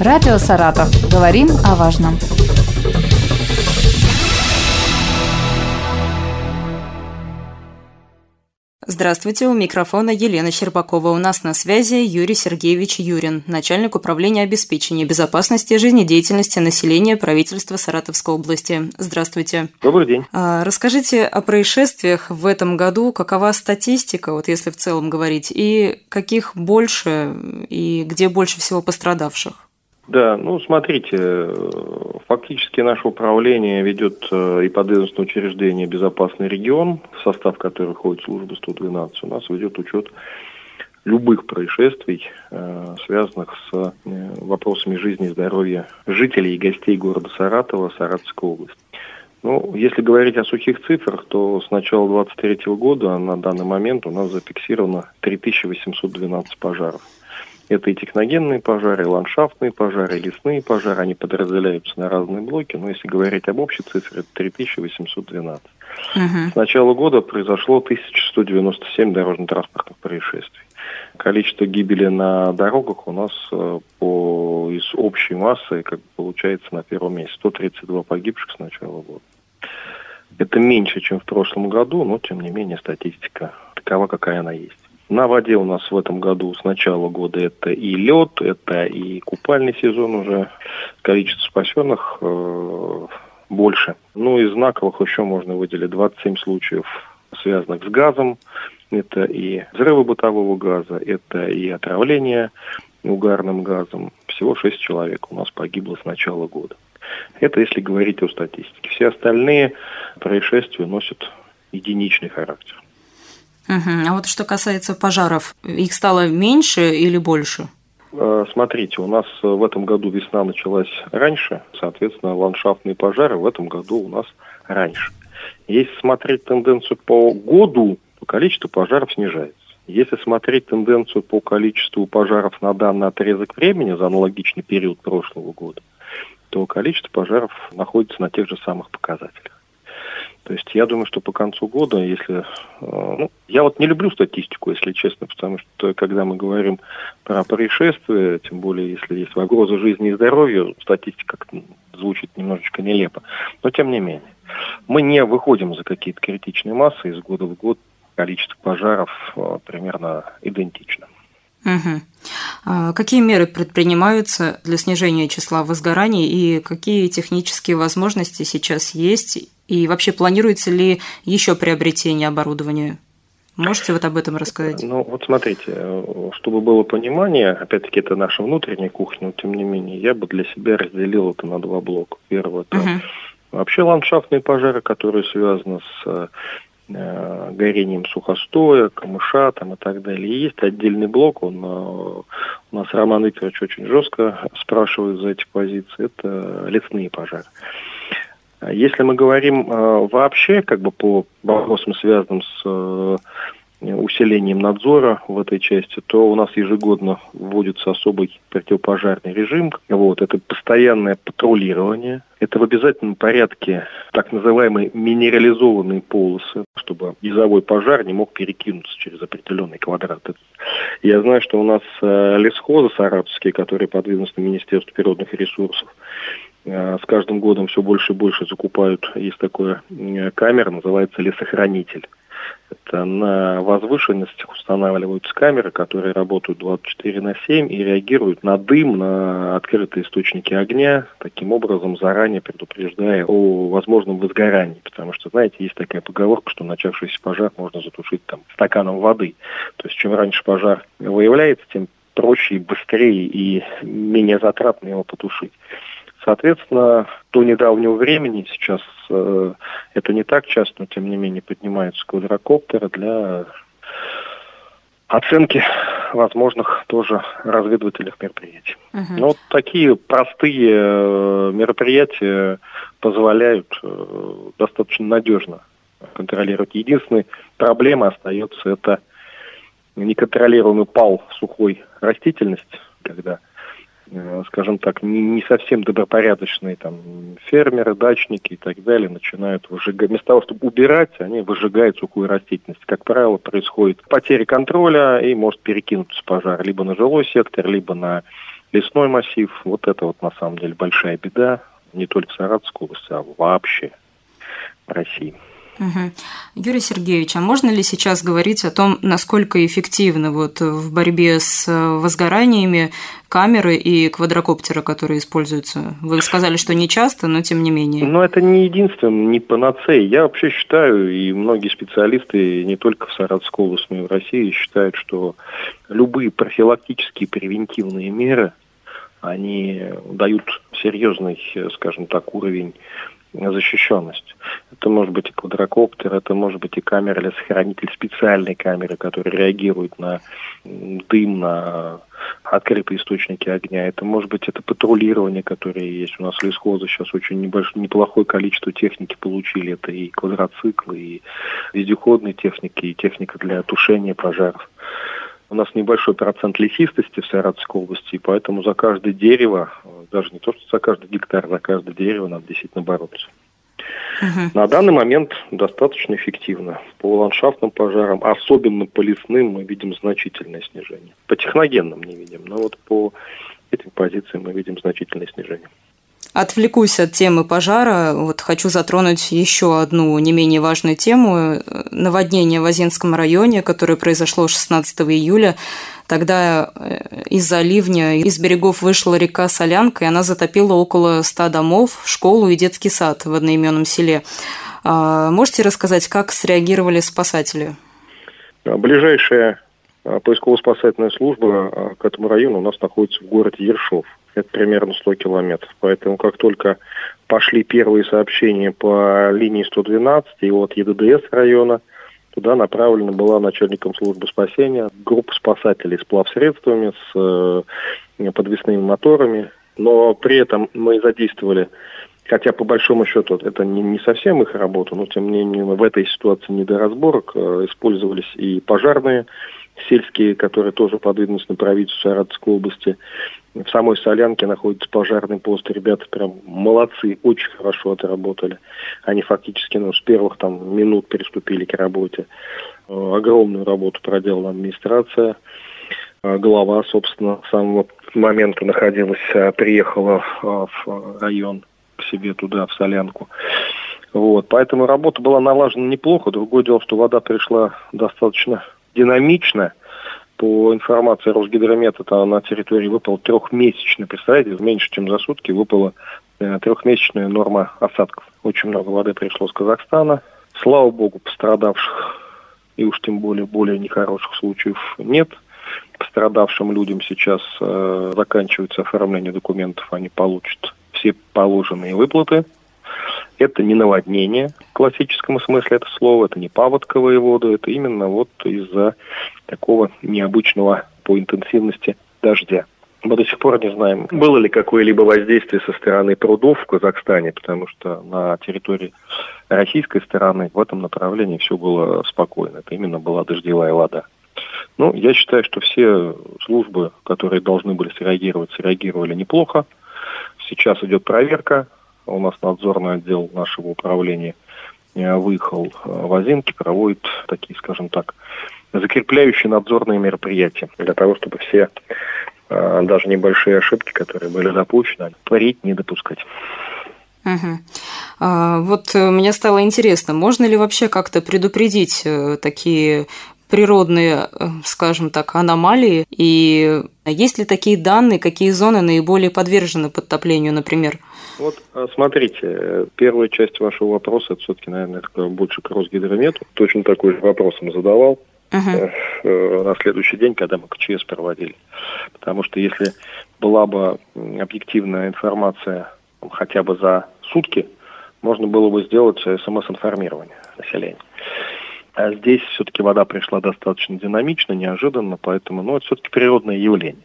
Радио «Саратов». Говорим о важном. Здравствуйте, у микрофона Елена Щербакова. У нас на связи Юрий Сергеевич Юрин, начальник управления обеспечения безопасности и жизнедеятельности населения правительства Саратовской области. Здравствуйте. Добрый день. А, расскажите о происшествиях в этом году, какова статистика, вот если в целом говорить, и каких больше, и где больше всего пострадавших? Да, ну смотрите, фактически наше управление ведет э, и подведомственное учреждение «Безопасный регион», в состав которого входит служба 112, у нас ведет учет любых происшествий, э, связанных с э, вопросами жизни и здоровья жителей и гостей города Саратова, Саратовской области. Ну, если говорить о сухих цифрах, то с начала 2023 года на данный момент у нас зафиксировано 3812 пожаров. Это и техногенные пожары, и ландшафтные пожары, и лесные пожары. Они подразделяются на разные блоки. Но если говорить об общей цифре, это 3812. Угу. С начала года произошло 1197 дорожно-транспортных происшествий. Количество гибели на дорогах у нас э, по, из общей массы как получается на первом месте. 132 погибших с начала года. Это меньше, чем в прошлом году, но тем не менее статистика такова, какая она есть. На воде у нас в этом году с начала года это и лед, это и купальный сезон уже. Количество спасенных э, больше. Ну, из знаковых еще можно выделить 27 случаев, связанных с газом. Это и взрывы бытового газа, это и отравление угарным газом. Всего 6 человек у нас погибло с начала года. Это если говорить о статистике. Все остальные происшествия носят единичный характер. Угу. А вот что касается пожаров, их стало меньше или больше? Э, смотрите, у нас в этом году весна началась раньше, соответственно, ландшафтные пожары в этом году у нас раньше. Если смотреть тенденцию по году, то количество пожаров снижается. Если смотреть тенденцию по количеству пожаров на данный отрезок времени за аналогичный период прошлого года, то количество пожаров находится на тех же самых показателях. То есть я думаю, что по концу года, если... Э, ну, я вот не люблю статистику, если честно, потому что когда мы говорим про происшествия, тем более если есть угроза жизни и здоровью, статистика звучит немножечко нелепо. Но тем не менее. Мы не выходим за какие-то критичные массы, из года в год количество пожаров э, примерно идентично. Угу. А какие меры предпринимаются для снижения числа возгораний и какие технические возможности сейчас есть и вообще планируется ли еще приобретение оборудования? Можете вот об этом рассказать? Ну, вот смотрите, чтобы было понимание, опять-таки это наша внутренняя кухня, но тем не менее, я бы для себя разделил это на два блока. Первое, это угу. вообще ландшафтные пожары, которые связаны с э, горением сухостоя, камыша там, и так далее. И есть отдельный блок, он, э, у нас Роман Викторович очень жестко спрашивает за эти позиции, это лесные пожары. Если мы говорим э, вообще как бы по вопросам, связанным с э, усилением надзора в этой части, то у нас ежегодно вводится особый противопожарный режим. Вот, это постоянное патрулирование. Это в обязательном порядке так называемые минерализованные полосы, чтобы низовой пожар не мог перекинуться через определенный квадрат. Я знаю, что у нас э, лесхозы саратовские, которые подведомственны Министерству природных ресурсов, с каждым годом все больше и больше закупают. Есть такая камера, называется лесохранитель. Это на возвышенностях устанавливаются камеры, которые работают 24 на 7 и реагируют на дым, на открытые источники огня, таким образом заранее предупреждая о возможном возгорании. Потому что, знаете, есть такая поговорка, что начавшийся пожар можно затушить там стаканом воды. То есть чем раньше пожар выявляется, тем проще и быстрее и менее затратно его потушить. Соответственно, до недавнего времени сейчас э, это не так часто, но тем не менее поднимаются квадрокоптеры для оценки возможных тоже разведывательных мероприятий. Uh-huh. Но вот такие простые э, мероприятия позволяют э, достаточно надежно контролировать. Единственной проблемой остается это неконтролируемый пал сухой растительности, когда скажем так, не, не совсем добропорядочные там фермеры, дачники и так далее начинают выжигать. Вместо того, чтобы убирать, они выжигают сухую растительность. Как правило, происходит потеря контроля и может перекинуться пожар либо на жилой сектор, либо на лесной массив. Вот это вот на самом деле большая беда не только в Саратовской области, а вообще России. Угу. Юрий Сергеевич, а можно ли сейчас говорить о том, насколько эффективны вот в борьбе с возгораниями камеры и квадрокоптеры, которые используются? Вы сказали, что не часто, но тем не менее. Но это не единственное, не панацея. Я вообще считаю, и многие специалисты не только в Саратовской области, но и в России считают, что любые профилактические превентивные меры, они дают серьезный, скажем так, уровень защищенность. Это может быть и квадрокоптер, это может быть и камера сохранитель специальной камеры, которая реагирует на дым, на открытые источники огня. Это может быть это патрулирование, которое есть. У нас лесхозы сейчас очень небольшое, неплохое количество техники получили. Это и квадроциклы, и вездеходные техники, и техника для тушения пожаров. У нас небольшой процент лесистости в Саратовской области, и поэтому за каждое дерево, даже не то, что за каждый гектар, за каждое дерево надо действительно бороться. Угу. На данный момент достаточно эффективно. По ландшафтным пожарам, особенно по лесным, мы видим значительное снижение. По техногенным не видим, но вот по этим позициям мы видим значительное снижение. Отвлекусь от темы пожара. Вот хочу затронуть еще одну не менее важную тему. Наводнение в Озинском районе, которое произошло 16 июля. Тогда э, из-за ливня из берегов вышла река Солянка, и она затопила около 100 домов, школу и детский сад в одноименном селе. А, можете рассказать, как среагировали спасатели? Ближайшая а, поисково-спасательная служба а, к этому району у нас находится в городе Ершов это примерно 100 километров. Поэтому как только пошли первые сообщения по линии 112 и от ЕДДС района, туда направлена была начальником службы спасения группа спасателей с плавсредствами, с э, подвесными моторами. Но при этом мы задействовали Хотя, по большому счету, это не, не совсем их работа, но, тем не менее, в этой ситуации не до разборок. Э, использовались и пожарные сельские, которые тоже подвинулись на правительство Саратовской области. В самой Солянке находится пожарный пост. Ребята прям молодцы, очень хорошо отработали. Они фактически ну, с первых там минут приступили к работе. Э, огромную работу проделала администрация. Э, глава, собственно, с самого момента находилась, э, приехала в район к себе туда, в Солянку. Вот, поэтому работа была налажена неплохо. Другое дело, что вода пришла достаточно динамично – по информации Росгидромета, там на территории выпал трехмесячный, представляете, меньше, чем за сутки выпала э, трехмесячная норма осадков. Очень много воды пришло с Казахстана. Слава богу, пострадавших и уж тем более более нехороших случаев нет. Пострадавшим людям сейчас э, заканчивается оформление документов, они получат все положенные выплаты. Это не наводнение в классическом смысле этого слова, это не паводковые воды, это именно вот из-за такого необычного по интенсивности дождя. Мы до сих пор не знаем, было ли какое-либо воздействие со стороны прудов в Казахстане, потому что на территории российской стороны в этом направлении все было спокойно. Это именно была дождевая вода. Ну, я считаю, что все службы, которые должны были среагировать, среагировали неплохо. Сейчас идет проверка у нас надзорный отдел нашего управления э, выехал э, в Озинки, проводит такие, скажем так, закрепляющие надзорные мероприятия для того, чтобы все э, даже небольшие ошибки, которые были допущены, творить, не допускать. Угу. А, вот мне стало интересно, можно ли вообще как-то предупредить такие природные, скажем так, аномалии? И есть ли такие данные, какие зоны наиболее подвержены подтоплению, например? Вот а, смотрите, первая часть вашего вопроса, это все-таки, наверное, больше к Росгидромету. Точно такой же вопрос он задавал uh-huh. на следующий день, когда мы КЧС проводили. Потому что если была бы объективная информация хотя бы за сутки, можно было бы сделать смс-информирование населения. А здесь все-таки вода пришла достаточно динамично, неожиданно, поэтому, ну, это все-таки природное явление.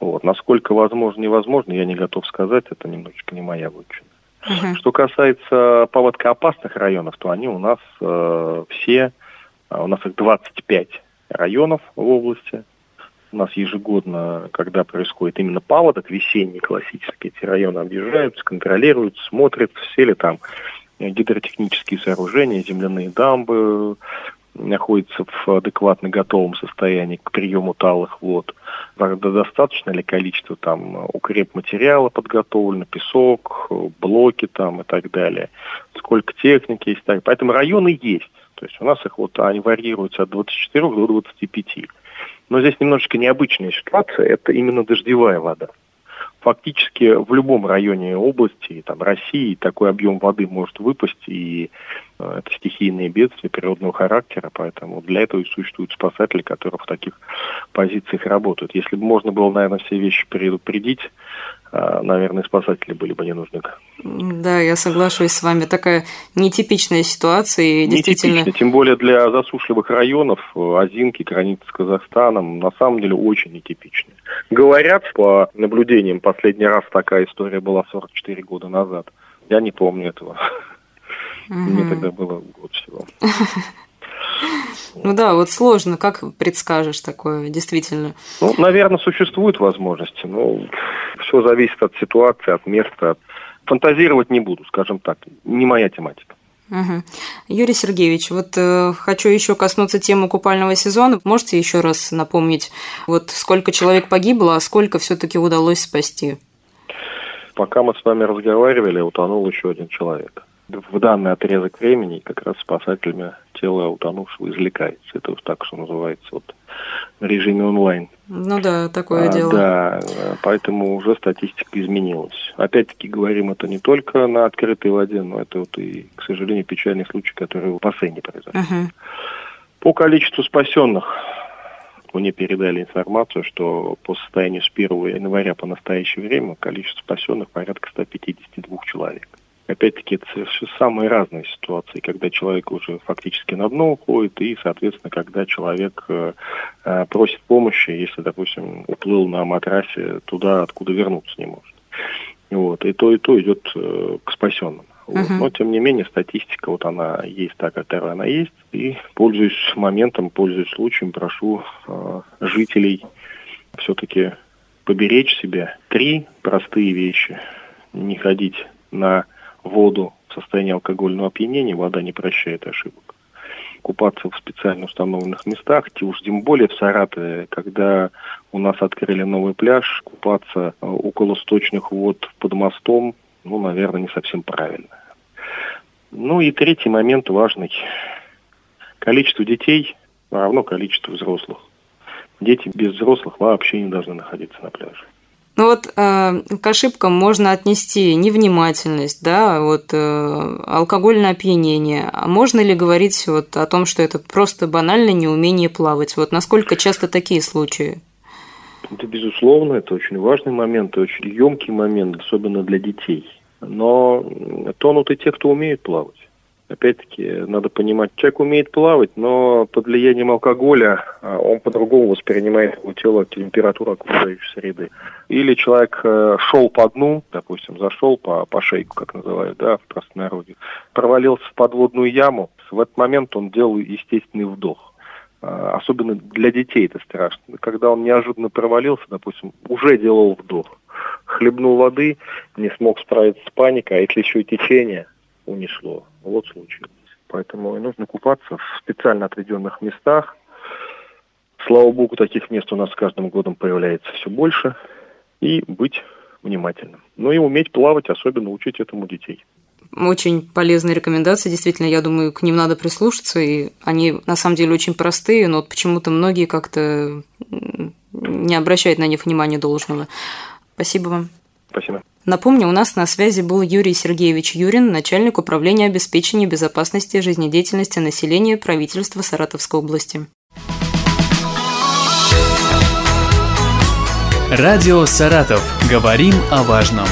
Вот. Насколько возможно, невозможно, я не готов сказать, это немножечко не моя вотчина. Uh-huh. Что касается поводкоопасных районов, то они у нас э, все, э, у нас их 25 районов в области. У нас ежегодно, когда происходит именно паводок, весенний классический, эти районы объезжаются, контролируют, смотрят, все ли там гидротехнические сооружения, земляные дамбы, находится в адекватно готовом состоянии к приему талых вод. Достаточно ли количество там укреп материала подготовлено, песок, блоки там и так далее. Сколько техники есть. Так. Поэтому районы есть. То есть у нас их вот, они варьируются от 24 до 25. Но здесь немножечко необычная ситуация, это именно дождевая вода фактически в любом районе области, там, России такой объем воды может выпасть, и это стихийные бедствия природного характера, поэтому для этого и существуют спасатели, которые в таких позициях работают. Если бы можно было, наверное, все вещи предупредить, а, наверное, спасатели были бы не нужны. Да, я соглашусь с вами. Такая нетипичная ситуация. И действительно... Нетипичная, тем более для засушливых районов, Озинки, границы с Казахстаном, на самом деле очень нетипичная. Говорят, по наблюдениям, последний раз такая история была 44 года назад. Я не помню этого. Угу. Мне тогда было год всего. Ну да, вот сложно, как предскажешь такое, действительно? Ну, наверное, существуют возможности, но все зависит от ситуации, от места. Фантазировать не буду, скажем так, не моя тематика. Угу. Юрий Сергеевич, вот э, хочу еще коснуться темы купального сезона. Можете еще раз напомнить, вот сколько человек погибло, а сколько все-таки удалось спасти? Пока мы с вами разговаривали, утонул еще один человек в данный отрезок времени как раз спасателями тело утонувшего извлекается. Это вот так, что называется, вот в режиме онлайн. Ну да, такое а, дело. Да, поэтому уже статистика изменилась. Опять-таки говорим это не только на открытой воде, но это вот и, к сожалению, печальный случай, который в бассейне произошел. Угу. По количеству спасенных мне передали информацию, что по состоянию с 1 января по настоящее время количество спасенных порядка 152 человек. Опять-таки, это самые разные ситуации, когда человек уже фактически на дно уходит, и, соответственно, когда человек э, э, просит помощи, если, допустим, уплыл на матрасе туда, откуда вернуться не может. Вот, и то, и то идет э, к спасенным. Вот. Uh-huh. Но, тем не менее, статистика, вот она есть так, какая она есть. И, пользуясь моментом, пользуясь случаем, прошу э, жителей все-таки поберечь себя. Три простые вещи. Не ходить на воду в состоянии алкогольного опьянения, вода не прощает ошибок. Купаться в специально установленных местах, уж тем более в Саратове, когда у нас открыли новый пляж, купаться э, около сточных вод под мостом, ну, наверное, не совсем правильно. Ну и третий момент важный. Количество детей равно количеству взрослых. Дети без взрослых вообще не должны находиться на пляже. Ну вот э, к ошибкам можно отнести невнимательность, да, вот э, алкогольное опьянение. А можно ли говорить вот о том, что это просто банальное неумение плавать? Вот насколько часто такие случаи? Это безусловно, это очень важный момент, очень емкий момент, особенно для детей. Но тонут и те, кто умеет плавать. Опять-таки, надо понимать, человек умеет плавать, но под влиянием алкоголя а, он по-другому воспринимает его тело температуру окружающей среды. Или человек э, шел по дну, допустим, зашел по, по шейку, как называют, да, в простонародье, провалился в подводную яму, в этот момент он делал естественный вдох. А, особенно для детей это страшно. Когда он неожиданно провалился, допустим, уже делал вдох. Хлебнул воды, не смог справиться с паникой, а если еще и течение унесло, вот случай. Поэтому и нужно купаться в специально отведенных местах. Слава богу, таких мест у нас с каждым годом появляется все больше. И быть внимательным. Ну и уметь плавать, особенно учить этому детей. Очень полезные рекомендации, действительно, я думаю, к ним надо прислушаться, и они на самом деле очень простые, но вот почему-то многие как-то не обращают на них внимания должного. Спасибо вам. Спасибо. Напомню, у нас на связи был Юрий Сергеевич Юрин, начальник управления обеспечения безопасности жизнедеятельности населения правительства Саратовской области. Радио «Саратов». Говорим о важном.